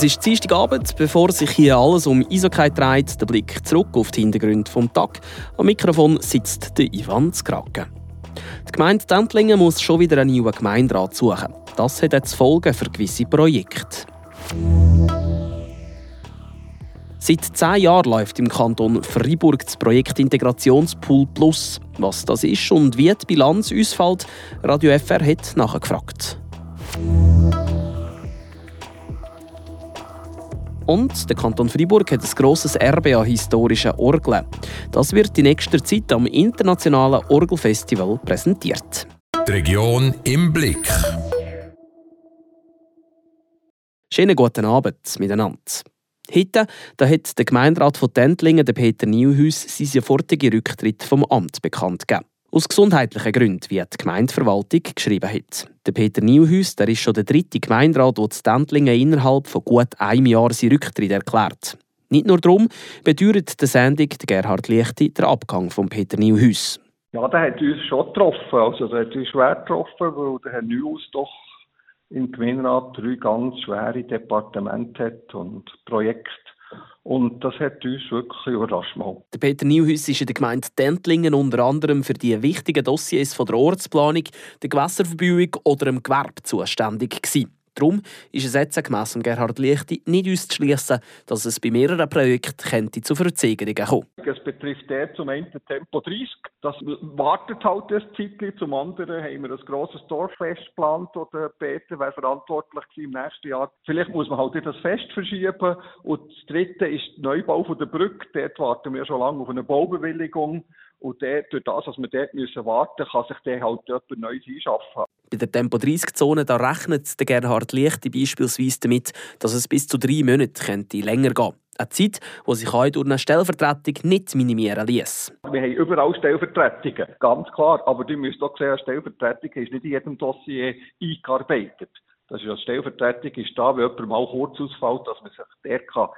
Es ist Dienstagabend, bevor sich hier alles um Eishockey dreht, der Blick zurück auf die Hintergründe des Tag. Am Mikrofon sitzt der Ivan Skrake. Die Gemeinde Dentlingen muss schon wieder einen neuen Gemeinderat suchen. Das hat jetzt Folgen für gewisse Projekte. Seit zehn Jahren läuft im Kanton Freiburg das Projekt Integrationspool Plus. Was das ist und wie die Bilanz ausfällt, Radio FR hat nachgefragt. Und der Kanton Freiburg hat ein grosses Erbe an historischen Orgeln. Das wird in nächster Zeit am Internationalen Orgelfestival präsentiert. Die Region im Blick. Schönen guten Abend miteinander. Heute da hat der Gemeinderat von Tentlingen, der Peter Nieuwhuis, seinen sofortigen Rücktritt vom Amt bekannt gegeben. Aus gesundheitlichen Gründen, wie die Gemeindeverwaltung geschrieben hat. Der Peter Nieuwhuis der ist schon der dritte Gemeinderat, der zu Tentlingen innerhalb von gut einem Jahr seinen Rücktritt erklärt. Nicht nur darum bedeutet der Sendung Gerhard Lichti den Abgang von Peter Nieuwhuis. Ja, der hat uns schon getroffen. Also, der hat uns schwer getroffen, weil der Herr Neuhaus doch im Gemeinderat drei ganz schwere Departemente hat und Projekte. Und das hat uns wirklich überrascht. Der Peter Nieuhus ist in der Gemeinde Dentlingen unter anderem für die wichtigen Dossiers von der Ortsplanung, der Gewässerverbauung oder dem Gewerbe zuständig gewesen. Darum ist es jetzt gemäss Gerhard Lichti nicht auszuschließen, dass es bei mehreren Projekten zu Verzögerungen kommen Es betrifft der zum einen Tempo 30. Das wartet halt ein Zeitchen. Zum anderen haben wir ein grosses Dorffest geplant oder Peter wäre verantwortlich im nächsten Jahr. Vielleicht muss man halt das Fest verschieben. Und das dritte ist der Neubau der Brücke. Dort warten wir schon lange auf eine Baubewilligung. Und der, durch das, was wir dort warten müssen, kann sich der halt jemand Neues einschaffen. Bei der Tempo-30-Zone rechnet der Gerhard Lichte beispielsweise damit, dass es bis zu drei Monate könnte länger gehen eine Zeit, die sich auch durch eine Stellvertretung nicht minimieren ließ. Wir haben überall Stellvertretungen, ganz klar. Aber du müsst auch sehen, eine Stellvertretung ist nicht in jedem Dossier eingearbeitet. Das ist eine Stellvertretung ist da, wenn jemand mal kurz ausfällt, dass man sich der kann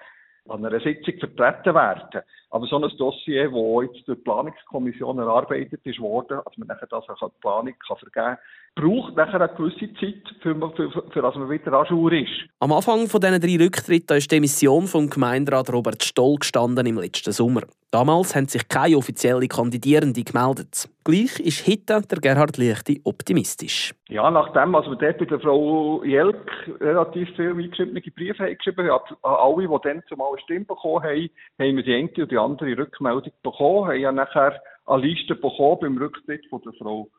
an einer Sitzung vertreten werden. Aber so ein Dossier, das jetzt durch die Planungskommission erarbeitet ist worden, dass man nachher das auch die Planung kann vergeben kann, braucht nachher eine gewisse Zeit, für, für, für, für dass man wieder an Jour ist. Am Anfang von diesen drei Rücktritten ist die Mission vom Gemeinderat Robert Stoll gestanden im letzten Sommer. Damals haben sich keine offiziellen Kandidierenden gemeldet. Gleich ist heute der Gerhard Lichti optimistisch. Ja, nachdem also wir dort bei der Frau Jelk relativ viele eingeschriebene Briefe geschrieben haben, an alle, die dann zumal eine Stimme bekommen haben, haben wir die eine und die andere Rückmeldung bekommen, haben ja nachher eine Liste bekommen beim Rücktritt von der Frau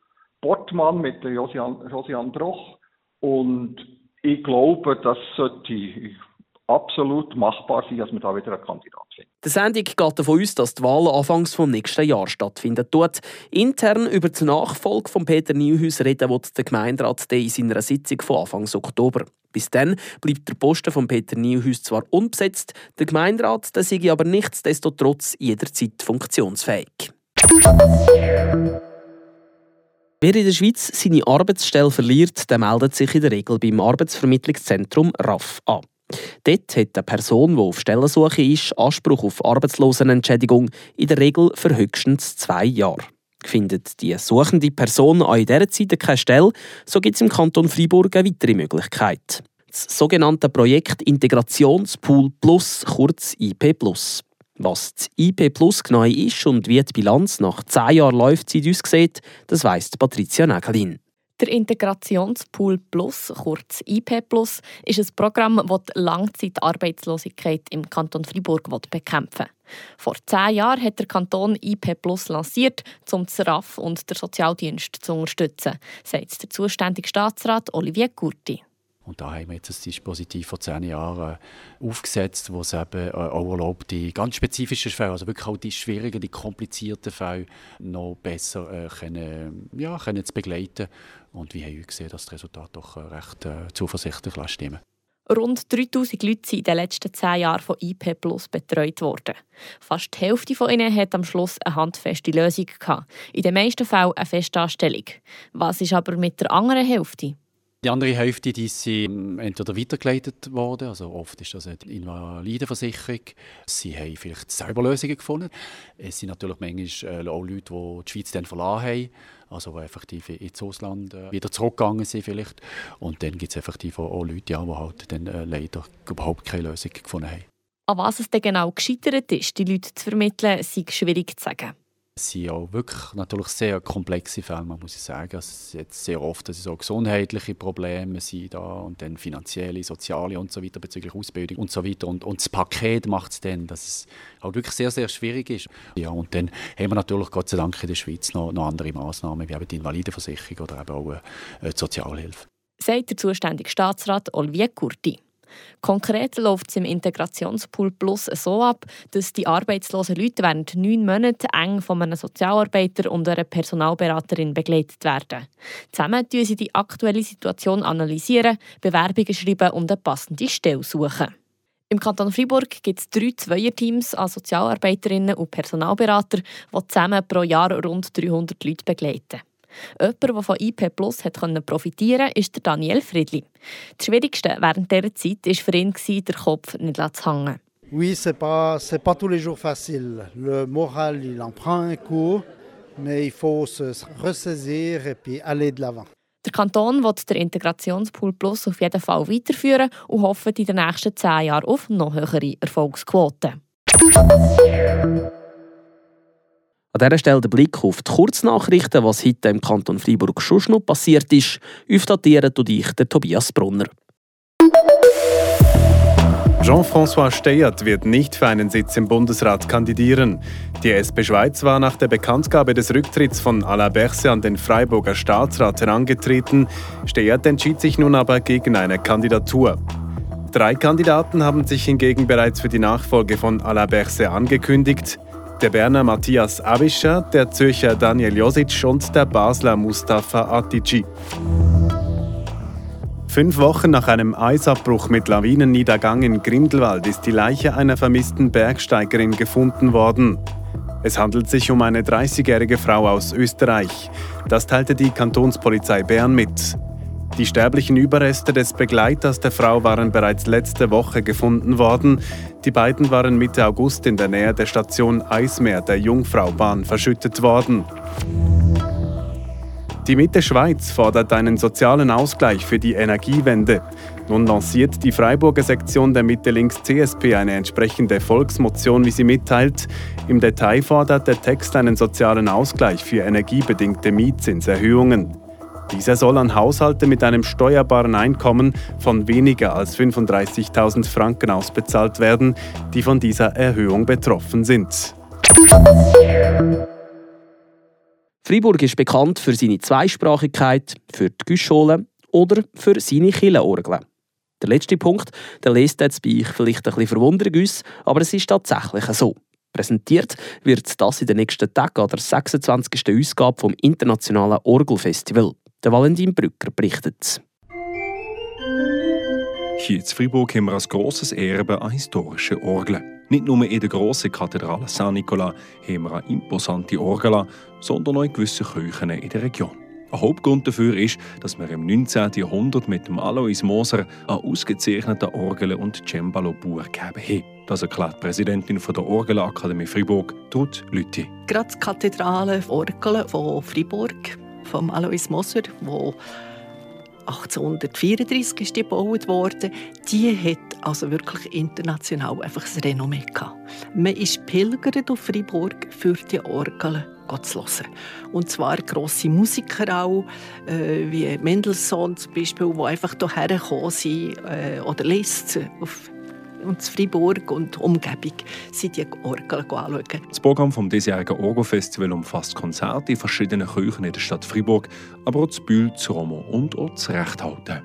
Portmann mit der Josiane, Josiane Broch. Und ich glaube, das sollte absolut machbar sein, dass wir da wieder einen Kandidat finden. Die Sendung geht davon aus, dass die Wahl anfangs vom nächsten Jahr stattfinden tut. Intern über die Nachfolge von Peter Neuhaus reden wird der Gemeinderat in seiner Sitzung von Anfang Oktober. Bis dann bleibt der Posten von Peter Neuhaus zwar unbesetzt, der Gemeinderat der sei aber nichtsdestotrotz jederzeit funktionsfähig. Wer in der Schweiz seine Arbeitsstelle verliert, der meldet sich in der Regel beim Arbeitsvermittlungszentrum RAF an. Dort hat eine Person, die auf Stellensuche ist, Anspruch auf Arbeitslosenentschädigung in der Regel für höchstens zwei Jahre. Findet die suchende Person auch in dieser Zeit keine Stelle, so gibt es im Kanton Freiburg eine weitere Möglichkeit. Das sogenannte Projekt Integrationspool Plus, kurz IP Plus. Was das IP Plus genau ist und wie die Bilanz nach zehn Jahren läuft, sieht uns sieht, das weiss Patricia Nägelin. Der Integrationspool Plus, kurz IP Plus, ist ein Programm, das die Langzeitarbeitslosigkeit im Kanton Freiburg bekämpfen. Vor zehn Jahren hat der Kanton IP Plus lanciert, um das RAF und den Sozialdienst zu unterstützen, sagt der zuständige Staatsrat Olivier Curti. Und da haben wir jetzt ein Dispositiv von zehn Jahren äh, aufgesetzt, das es eben äh, auch erlaubt, die ganz spezifischen Fälle, also wirklich auch die schwierigen, die komplizierten Fälle noch besser äh, können, ja, können zu begleiten. Und wir haben gesehen, dass das Resultat doch recht äh, zuversichtlich stimmen Rund 3000 Leute sind in den letzten zehn Jahren von IP Plus betreut worden. Fast die Hälfte von ihnen hat am Schluss eine handfeste Lösung gehabt. In den meisten Fällen eine Festanstellung. Was ist aber mit der anderen Hälfte? Die andere Hälfte die sind entweder weitergeleitet worden, also oft ist das eine Invalidenversicherung. Sie haben vielleicht selber Lösungen gefunden. Es sind natürlich manchmal äh, auch Leute, die die Schweiz dann verlassen haben, also die effektiv ins Ausland äh, wieder zurückgegangen sind vielleicht. Und dann gibt es effektiv auch Leute, die halt dann äh, leider überhaupt keine Lösung gefunden haben. An was es denn genau gescheitert ist, die Leute zu vermitteln, ist schwierig zu sagen. Es sind auch wirklich natürlich sehr komplexe Fälle, muss ich sagen. Es ist sehr oft dass so gesundheitliche Probleme sind da und dann finanzielle, soziale und so weiter bezüglich Ausbildung und so weiter. Und, und das Paket macht es dann, dass es halt wirklich sehr, sehr schwierig ist. Ja, und dann haben wir natürlich Gott sei Dank in der Schweiz noch, noch andere Massnahmen, wie eben die Invalidenversicherung oder eben auch äh, die Sozialhilfe. Sagt der zuständige Staatsrat Olivier Curti. Konkret läuft es im Integrationspool Plus so ab, dass die arbeitslosen Leute während neun Monaten eng von einem Sozialarbeiter und einer Personalberaterin begleitet werden. Zusammen analysieren sie die aktuelle Situation, analysieren, Bewerbungen schreiben und eine passende Stelle suchen. Im Kanton Freiburg gibt es drei Zweierteams an Sozialarbeiterinnen und Personalberater, die zusammen pro Jahr rund 300 Leute begleiten. Jemand, der von IP Plus hat profitieren konnte, ist Daniel Friedli. Das Schwierigste während dieser Zeit war für ihn, den Kopf nicht zu hängen. Oui, c'est pas c'est pas tous les jours facile. Le moral, il en prend un coup, mais il faut se ressaisir et puis aller de l'avant. Der Kanton will den Integrationspool Plus auf jeden Fall weiterführen und hofft in den nächsten zehn Jahren auf noch höhere Erfolgsquoten. An dieser Stelle der Blick auf die Kurznachrichten, was heute im Kanton Freiburg schon noch passiert ist, aufdatiert durch ich, der Tobias Brunner. Jean-François Steyert wird nicht für einen Sitz im Bundesrat kandidieren. Die SP Schweiz war nach der Bekanntgabe des Rücktritts von Alain Berset an den Freiburger Staatsrat herangetreten. Steyert entschied sich nun aber gegen eine Kandidatur. Drei Kandidaten haben sich hingegen bereits für die Nachfolge von Alain Berset angekündigt der Berner Matthias Avischer, der Zürcher Daniel Josic und der Basler Mustafa Atici. Fünf Wochen nach einem Eisabbruch mit Lawinenniedergang in Grindelwald ist die Leiche einer vermissten Bergsteigerin gefunden worden. Es handelt sich um eine 30-jährige Frau aus Österreich. Das teilte die Kantonspolizei Bern mit. Die sterblichen Überreste des Begleiters der Frau waren bereits letzte Woche gefunden worden. Die beiden waren Mitte August in der Nähe der Station Eismeer der Jungfraubahn verschüttet worden. Die Mitte Schweiz fordert einen sozialen Ausgleich für die Energiewende. Nun lanciert die Freiburger Sektion der Mitte Links CSP eine entsprechende Volksmotion, wie sie mitteilt. Im Detail fordert der Text einen sozialen Ausgleich für energiebedingte Mietzinserhöhungen. Dieser soll an Haushalte mit einem steuerbaren Einkommen von weniger als 35.000 Franken ausbezahlt werden, die von dieser Erhöhung betroffen sind. Freiburg ist bekannt für seine Zweisprachigkeit, für die Güschole oder für seine Killenorgeln. Der letzte Punkt, der lest jetzt bei euch vielleicht ein bisschen Verwunderung aus, aber es ist tatsächlich so. Präsentiert wird das in den nächsten Tagen an der 26. Ausgabe vom Internationalen Orgelfestival. Der Valentin Brücker berichtet. Hier in Freiburg haben wir als grosses Erbe an historischen Orgeln. Nicht nur in der grossen Kathedrale San Nicola haben wir eine imposante Orgel, sondern auch in gewissen Kirchen in der Region. Ein Hauptgrund dafür ist, dass wir im 19. Jahrhundert mit dem Alois Moser einen ausgezeichneten Orgel- und Cembalo-Bauer gegeben haben. Das erklärt die Präsidentin der Orgelakademie Freiburg, Ruth Lüthi. Gerade die Kathedrale Orgel von Freiburg vom Alois Moser, wo 1834 ist die gebaut worden, die hat also wirklich international einfach ein Renommee gehabt. Man ist pilgert auf Freiburg für die Orgel zu hören. Und zwar grosse Musiker auch, äh, wie Mendelssohn zum Beispiel, die einfach hierher gekommen sind, äh, oder Liszt auf und Fribourg und Umgebung sind die Orgeln anschauen. Das Programm des diesjährigen Orgelfestival umfasst Konzerte in verschiedenen Kirchen in der Stadt Fribourg, aber auch das Bühl, das Romo und auch das Rechthalten.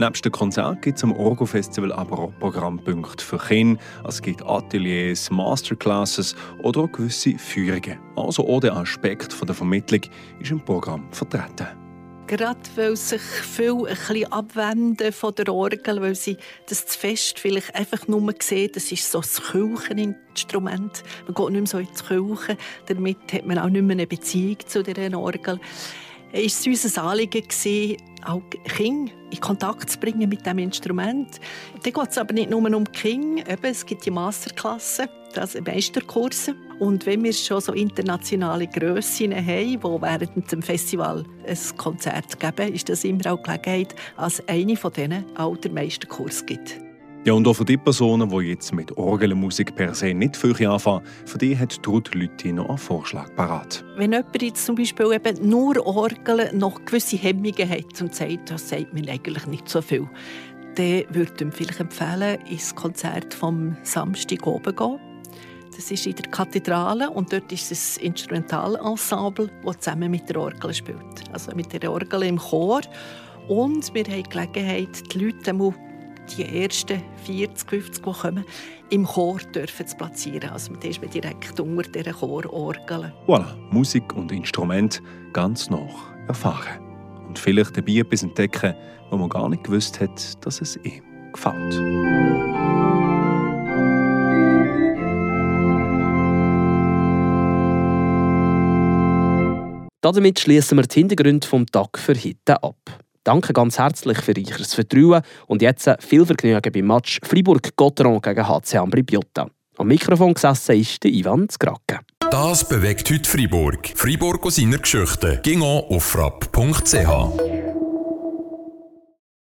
Neben dem Konzert gibt es am Orgo-Festival aber auch Programmpunkte für Kinder. Es gibt Ateliers, Masterclasses oder auch gewisse Führungen. Also auch der Aspekt der Vermittlung ist im Programm vertreten gerade weil sich viel ein bisschen abwenden von der Orgel, weil sie das zu fest vielleicht einfach nur sehen, das ist so ein Kircheninstrument. Man geht nicht mehr so in die Kirche, damit hat man auch nicht mehr eine Beziehung zu dieser Orgel. Es war uns ein Anliegen, auch Kinder in Kontakt zu bringen mit diesem Instrument. Da geht es aber nicht nur um King, eben, es gibt die Masterklassen, das Meisterkurse. Und wenn wir schon so internationale Grössen haben, die während dem Festival ein Konzert geben, ist das immer auch Gelegenheit, als eine von denen auch den Meisterkurs gibt. Ja, und auch für die Personen, die jetzt mit Orgelmusik per se nicht viel anfangen, für die hat Trud Lütti noch einen Vorschlag parat. Wenn jemand jetzt zum Beispiel eben nur Orgeln noch gewisse Hemmungen hat und sagt, das sagt mir eigentlich nicht so viel, dann würde ich vielleicht empfehlen, ins Konzert vom Samstag oben gehen. Das ist in der Kathedrale und dort ist das Instrumentalensemble, das zusammen mit der Orgel spielt. Also mit der Orgel im Chor. Und wir haben die Gelegenheit, die Leute die ersten 40, 50, die kommen, im Chor dürfen zu platzieren. Also man ist direkt unter dieser Chororgel. Voilà, Musik und Instrument ganz noch erfahren. Und vielleicht dabei etwas entdecken, wo man gar nicht gewusst hat, dass es ihm gefällt. Damit schließen wir die Hintergründe vom Tag für heute ab. Danke ganz herzlich für Ihr Vertrauen und jetzt viel Vergnügen beim Match Fribourg-Gotteron gegen HC Ambri. Am Mikrofon gesessen ist der Ivan Zgracke. Das bewegt heute Fribourg. Fribourg aus seiner Geschichte. Ging auf frapp.ch.